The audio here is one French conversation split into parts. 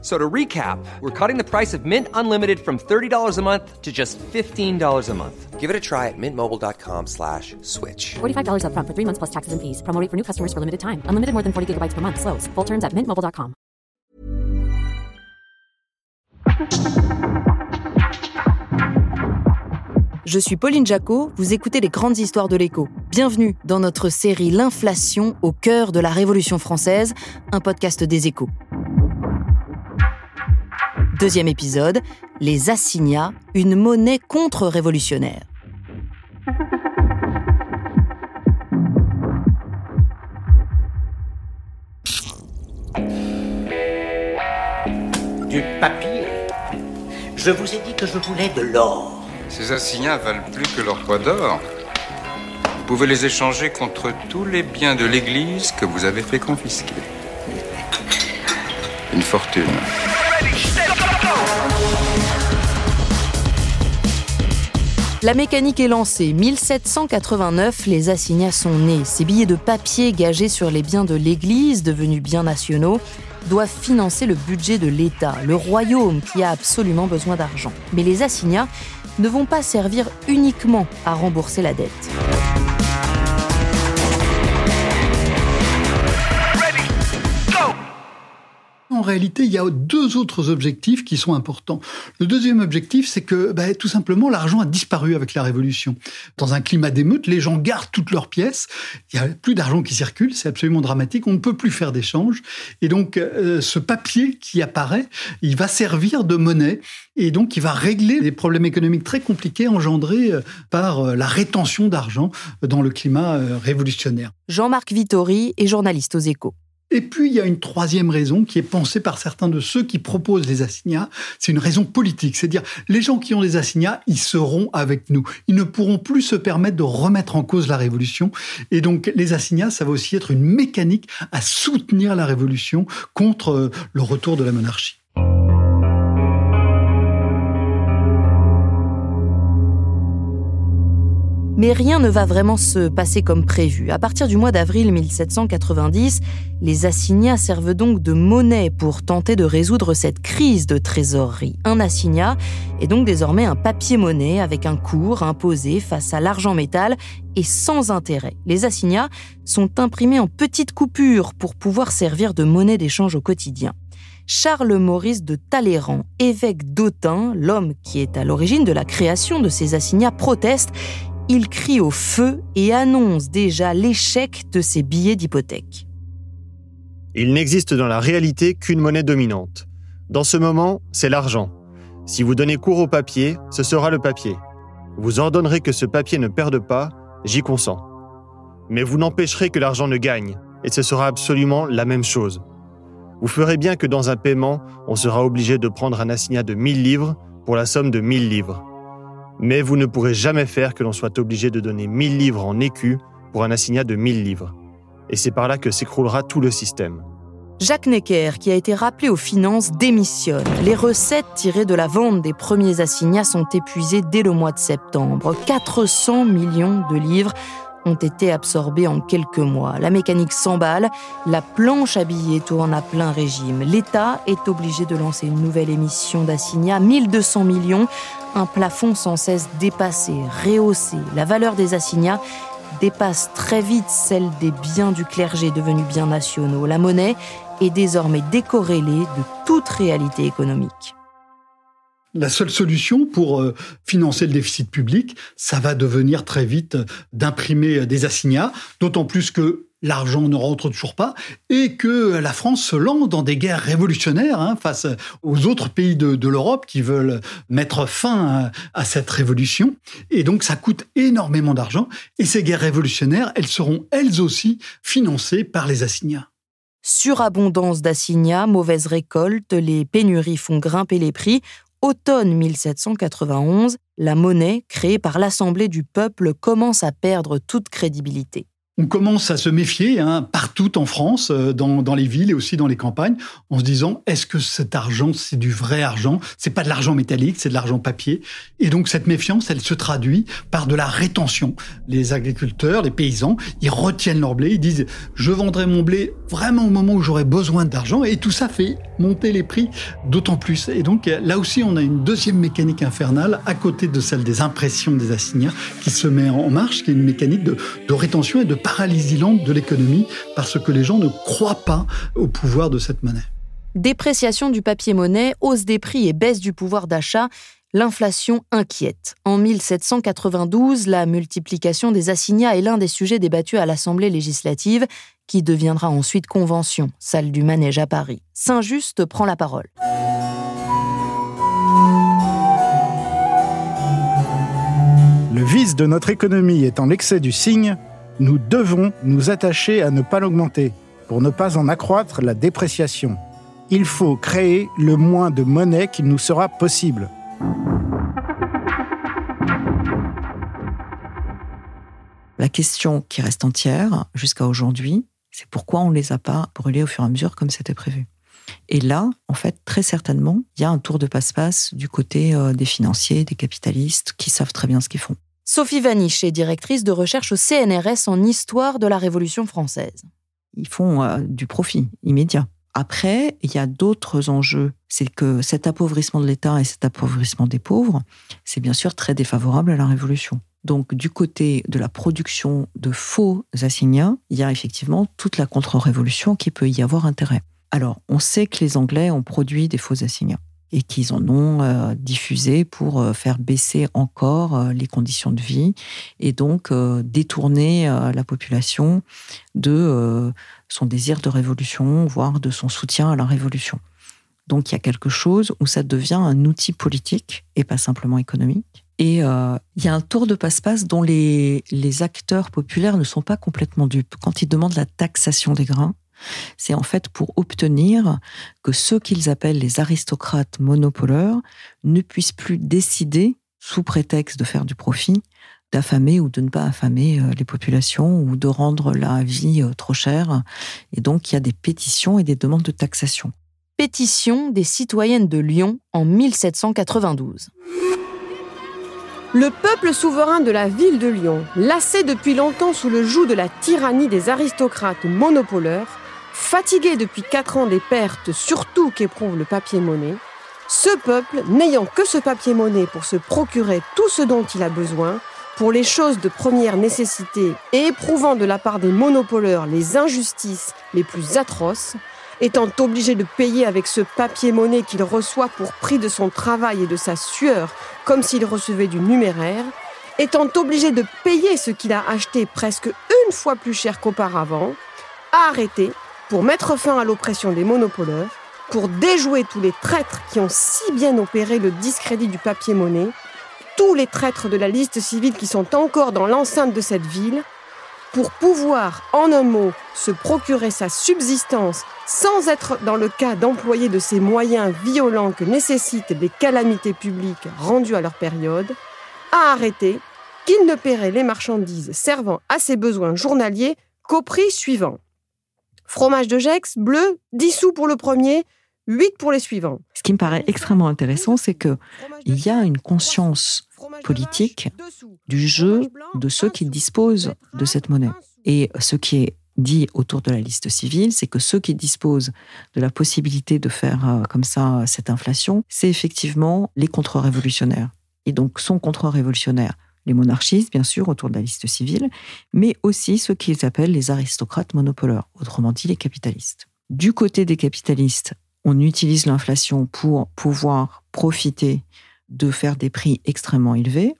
So to recap, we're cutting the price of Mint Unlimited from $30 a month to just $15 a month. Give it a try at mintmobile.com slash switch. $45 up front for three months plus taxes and fees. Promo rate for new customers for limited time. Unlimited more than 40 gigabytes per month. Slows. Full terms at mintmobile.com. Je suis Pauline Jacot, vous écoutez les grandes histoires de l'écho. Bienvenue dans notre série L'inflation au cœur de la Révolution française, un podcast des échos. Deuxième épisode, les assignats, une monnaie contre-révolutionnaire. Du papier. Je vous ai dit que je voulais de l'or. Ces assignats valent plus que leur poids d'or. Vous pouvez les échanger contre tous les biens de l'Église que vous avez fait confisquer. Une fortune. La mécanique est lancée. 1789, les assignats sont nés. Ces billets de papier gagés sur les biens de l'Église, devenus biens nationaux, doivent financer le budget de l'État, le royaume qui a absolument besoin d'argent. Mais les assignats ne vont pas servir uniquement à rembourser la dette. En réalité, il y a deux autres objectifs qui sont importants. Le deuxième objectif, c'est que bah, tout simplement l'argent a disparu avec la Révolution. Dans un climat d'émeute, les gens gardent toutes leurs pièces. Il n'y a plus d'argent qui circule, c'est absolument dramatique. On ne peut plus faire d'échanges. Et donc, euh, ce papier qui apparaît, il va servir de monnaie. Et donc, il va régler des problèmes économiques très compliqués engendrés euh, par euh, la rétention d'argent dans le climat révolutionnaire. Jean-Marc Vittori est journaliste aux échos. Et puis, il y a une troisième raison qui est pensée par certains de ceux qui proposent les assignats. C'est une raison politique. C'est-à-dire, les gens qui ont des assignats, ils seront avec nous. Ils ne pourront plus se permettre de remettre en cause la révolution. Et donc, les assignats, ça va aussi être une mécanique à soutenir la révolution contre euh, le retour de la monarchie. Mais rien ne va vraiment se passer comme prévu. À partir du mois d'avril 1790, les assignats servent donc de monnaie pour tenter de résoudre cette crise de trésorerie. Un assignat est donc désormais un papier-monnaie avec un cours imposé face à l'argent métal et sans intérêt. Les assignats sont imprimés en petites coupures pour pouvoir servir de monnaie d'échange au quotidien. Charles-Maurice de Talleyrand, évêque d'Autun, l'homme qui est à l'origine de la création de ces assignats, proteste il crie au feu et annonce déjà l'échec de ses billets d'hypothèque. Il n'existe dans la réalité qu'une monnaie dominante. Dans ce moment, c'est l'argent. Si vous donnez cours au papier, ce sera le papier. Vous ordonnerez que ce papier ne perde pas, j'y consens. Mais vous n'empêcherez que l'argent ne gagne, et ce sera absolument la même chose. Vous ferez bien que dans un paiement, on sera obligé de prendre un assignat de 1000 livres pour la somme de 1000 livres. Mais vous ne pourrez jamais faire que l'on soit obligé de donner 1000 livres en écus pour un assignat de 1000 livres. Et c'est par là que s'écroulera tout le système. Jacques Necker, qui a été rappelé aux finances, démissionne. Les recettes tirées de la vente des premiers assignats sont épuisées dès le mois de septembre. 400 millions de livres ont été absorbés en quelques mois. La mécanique s'emballe, la planche à billets tourne à plein régime. L'État est obligé de lancer une nouvelle émission d'assignats, 1200 millions, un plafond sans cesse dépassé, rehaussé. La valeur des assignats dépasse très vite celle des biens du clergé devenus biens nationaux. La monnaie est désormais décorrélée de toute réalité économique. La seule solution pour euh, financer le déficit public, ça va devenir très vite d'imprimer des assignats, d'autant plus que l'argent ne rentre toujours pas et que la France se lance dans des guerres révolutionnaires hein, face aux autres pays de, l'Europe qui veulent mettre fin à, cette révolution. Et donc ça coûte énormément d'argent et ces guerres révolutionnaires, elles seront elles aussi financées par les assignats. Surabondance d'assignats, mauvaise récolte, les pénuries font grimper les prix. Automne 1791, la monnaie créée par l'Assemblée du peuple commence à perdre toute crédibilité. On commence à se méfier hein, partout en France, euh, dans, les villes et aussi dans les campagnes, en se disant est-ce que cet argent c'est du vrai argent? C'est pas de l'argent métallique, c'est de l'argent papier. Et donc cette méfiance, elle se traduit par de la rétention. Les agriculteurs, les paysans, ils retiennent leur blé, ils disent je vendrai mon blé vraiment au moment où j'aurai besoin d'argent, et tout ça fait monter les prix d'autant plus. Et donc là aussi, on a une deuxième mécanique infernale à côté de celle des impressions des assignats qui se met en marche, qui est une mécanique de, de rétention et de paralysie lente de l'économie parce que les gens ne croient pas au pouvoir de cette monnaie. Dépréciation du papier-monnaie, hausse des prix et baisse du pouvoir d'achat, l'inflation inquiète. En 1792, la multiplication des assignats est l'un des sujets débattus à l'Assemblée législative, qui deviendra ensuite convention, salle du manège à Paris. Saint-Just prend la parole. Le vice de notre économie étant l'excès du signe, nous devons nous attacher à ne pas l'augmenter pour ne pas en accroître la dépréciation. Il faut créer le moins de monnaie qu'il nous sera possible. La question qui reste entière jusqu'à aujourd'hui, c'est pourquoi on ne les a pas brûlés au fur et à mesure comme c'était prévu. Et là, en fait, très certainement, il y a un tour de passe-passe du côté euh, des financiers, des capitalistes, qui savent très bien ce qu'ils font. Sophie Vaniche est directrice de recherche au CNRS en histoire de la Révolution française. Ils font euh, du profit immédiat. Après, il y a d'autres enjeux. C'est que cet appauvrissement de l'État et cet appauvrissement des pauvres, c'est bien sûr très défavorable à la Révolution. Donc, du côté de la production de faux assignats, il y a effectivement toute la contre-révolution qui peut y avoir intérêt. Alors, on sait que les Anglais ont produit des faux assignats et qu'ils en ont euh, diffusé pour euh, faire baisser encore euh, les conditions de vie et donc détourner la population de son désir de révolution, voire de son soutien à la révolution. Donc il y a quelque chose où ça devient un outil politique et pas simplement économique. Et il y a un tour de passe-passe dont les, les acteurs populaires ne sont pas complètement dupes. Quand ils demandent la taxation des grains, c'est en fait pour obtenir que ceux qu'ils appellent les aristocrates monopoleurs ne puissent plus décider, sous prétexte de faire du profit, d'affamer ou de ne pas affamer euh, les populations ou de rendre la vie euh, trop chère. Et donc, il y a des pétitions et des demandes de taxation. Pétition des citoyennes de Lyon en 1792. Le peuple souverain de la ville de Lyon, lassé depuis longtemps sous le joug de la tyrannie des aristocrates monopoleurs, Fatigué depuis quatre ans des pertes, surtout qu'éprouve le papier-monnaie, ce peuple, n'ayant que ce papier-monnaie pour se procurer tout ce dont il a besoin, pour les choses de première nécessité et éprouvant de la part des monopoleurs les injustices les plus atroces, étant obligé de payer avec ce papier-monnaie qu'il reçoit pour prix de son travail et de sa sueur, comme s'il recevait du numéraire, étant obligé de payer ce qu'il a acheté presque une fois plus cher qu'auparavant, a arrêté pour mettre fin à l'oppression des monopoleurs, pour déjouer tous les traîtres qui ont si bien opéré le discrédit du papier-monnaie, tous les traîtres de la liste civile qui sont encore dans l'enceinte de cette ville, pour pouvoir, en un mot, se procurer sa subsistance sans être dans le cas d'employer de ces moyens violents que nécessitent les calamités publiques rendues à leur période, a arrêté qu'il ne paierait les marchandises servant à ses besoins journaliers qu'au prix suivant. Fromage de Gex, bleu, 10 sous pour le premier, 8 pour les suivants. Ce qui me paraît extrêmement intéressant, c'est que il y a une conscience politique du jeu de ceux qui disposent de cette monnaie. Et ce qui est dit autour de la liste civile, c'est que ceux qui disposent de la possibilité de faire euh, comme ça cette inflation, c'est effectivement les contre-révolutionnaires. Et donc, sont contre-révolutionnaires les monarchistes, bien sûr, autour de la liste civile, mais aussi ceux qu'ils appellent les aristocrates monopoleurs, autrement dit les capitalistes. Du côté des capitalistes, on utilise l'inflation pour pouvoir profiter de faire des prix extrêmement élevés.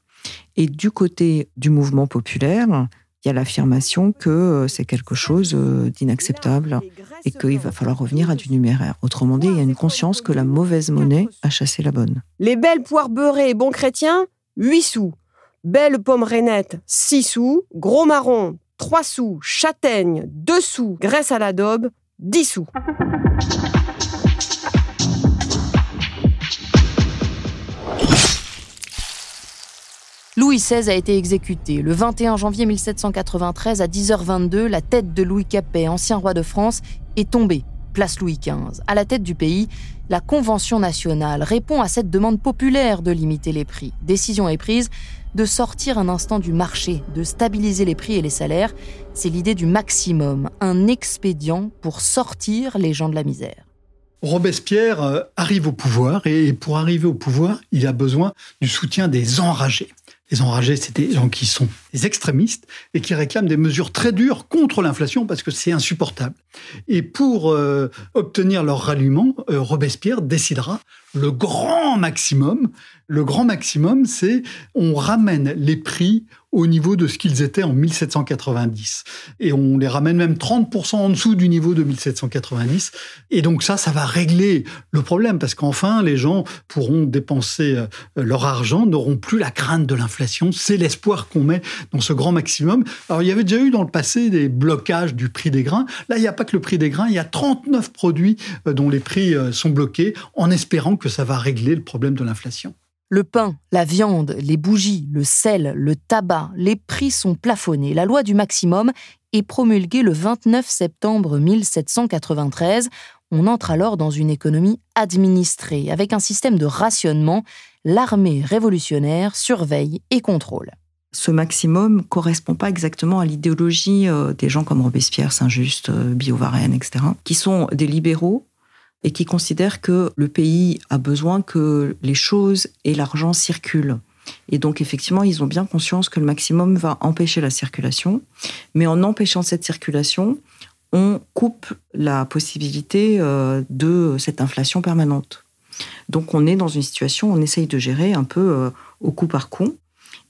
Et du côté du mouvement populaire, il y a l'affirmation que euh, c'est quelque chose euh, d'inacceptable et qu'il va falloir revenir à du numéraire. Autrement dit, il y a une conscience que la mauvaise monnaie a chassé la bonne. Les belles poires beurrées, bons chrétiens, 8 sous. Belle pomme rainette, 6 sous. Gros marron, 3 sous. Châtaigne, 2 sous. Graisse à l'adobe, 10 sous. Louis XVI a été exécuté. Le 21 janvier 1793 à 10h22, la tête de Louis Capet, ancien roi de France, est tombée, place Louis XV. À la tête du pays, la Convention nationale répond à cette demande populaire de limiter les prix. Décision est prise de sortir un instant du marché, de stabiliser les prix et les salaires. C'est l'idée du maximum, un expédient pour sortir les gens de la misère. Robespierre euh, arrive au pouvoir et pour arriver au pouvoir, il a besoin du soutien des enragés. Les enragés, c'est des gens qui sont des extrémistes et qui réclament des mesures très dures contre l'inflation parce que c'est insupportable. Et pour euh, obtenir leur ralliement, euh, Robespierre décidera le grand maximum. Le grand maximum, c'est on ramène les prix au niveau de ce qu'ils étaient en 1790. Et on les ramène même 30% en dessous du niveau de 1790. Et donc ça, ça va régler le problème parce qu'enfin, les gens pourront dépenser euh, leur argent, n'auront plus la crainte de l'inflation. C'est l'espoir qu'on met dans ce grand maximum. Alors, il y avait déjà eu dans le passé des blocages du prix des grains. Là, il n'y a pas que le prix des grains, il y a 39 produits euh, dont les prix euh, sont bloqués en espérant que ça va régler le problème de l'inflation. Le pain, la viande, les bougies, le sel, le tabac, les prix sont plafonnés. La loi du maximum est promulguée le 29 septembre 1793. On entre alors dans une économie administrée, avec un système de rationnement. L'armée révolutionnaire surveille et contrôle. Ce maximum correspond pas exactement à l'idéologie euh, des gens comme Robespierre, Saint-Just, euh, Biot-Varenne, etc., qui sont des libéraux et qui considèrent que le pays a besoin que les choses et l'argent circulent. Et donc, effectivement, ils ont bien conscience que le maximum va empêcher la circulation. Mais en empêchant cette circulation, on coupe la possibilité euh, de cette inflation permanente. Donc, on est dans une situation on essaye de gérer un peu euh, au coup par coup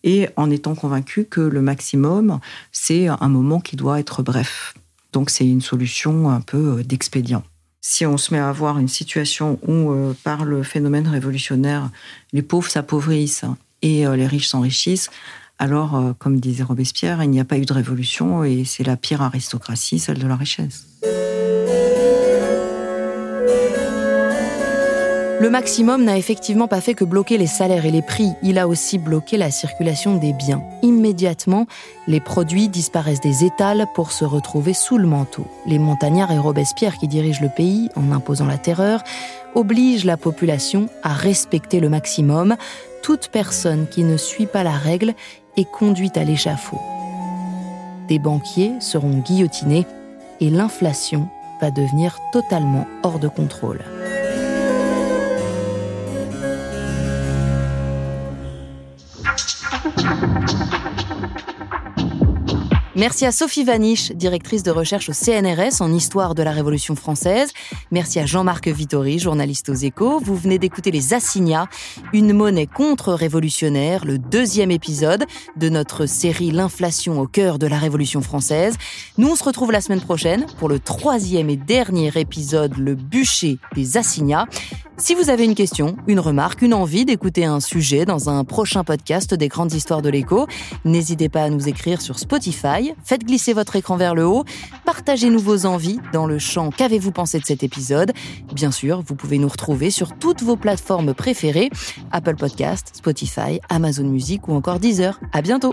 et en étant convaincu que le maximum, c'est un moment qui doit être bref. Donc, c'est une solution un peu euh, d'expédient si on se met à avoir une situation où, euh, par le phénomène révolutionnaire, les pauvres s'appauvrissent et euh, les riches s'enrichissent, alors, euh, comme disait Robespierre, il n'y a pas eu de révolution et c'est la pire aristocratie, celle de la richesse. Le maximum n'a effectivement pas fait que bloquer les salaires et les prix, il a aussi bloqué la circulation des biens. Immédiatement, les produits disparaissent des étals pour se retrouver sous le manteau. Les montagnards et Robespierre qui dirigent le pays en imposant la terreur obligent la population à respecter le maximum. Toute personne qui ne suit pas la règle est conduite à l'échafaud. Des banquiers seront guillotinés et l'inflation va devenir totalement hors de contrôle. Merci à Sophie Vaniche, directrice de recherche au CNRS en histoire de la Révolution française. Merci à Jean-Marc Vittori, journaliste aux échos. Vous venez d'écouter Les Assignats, une monnaie contre-révolutionnaire, le deuxième épisode de notre série L'inflation au cœur de la Révolution française. Nous, on se retrouve la semaine prochaine pour le troisième et dernier épisode, Le bûcher des Assignats. Si vous avez une question, une remarque, une envie d'écouter un sujet dans un prochain podcast des grandes histoires de l'écho, n'hésitez pas à nous écrire sur Spotify, faites glisser votre écran vers le haut, partagez-nous vos envies dans le champ Qu'avez-vous pensé de cet épisode? Bien sûr, vous pouvez nous retrouver sur toutes vos plateformes préférées, Apple Podcast, Spotify, Amazon Music ou encore Deezer. À bientôt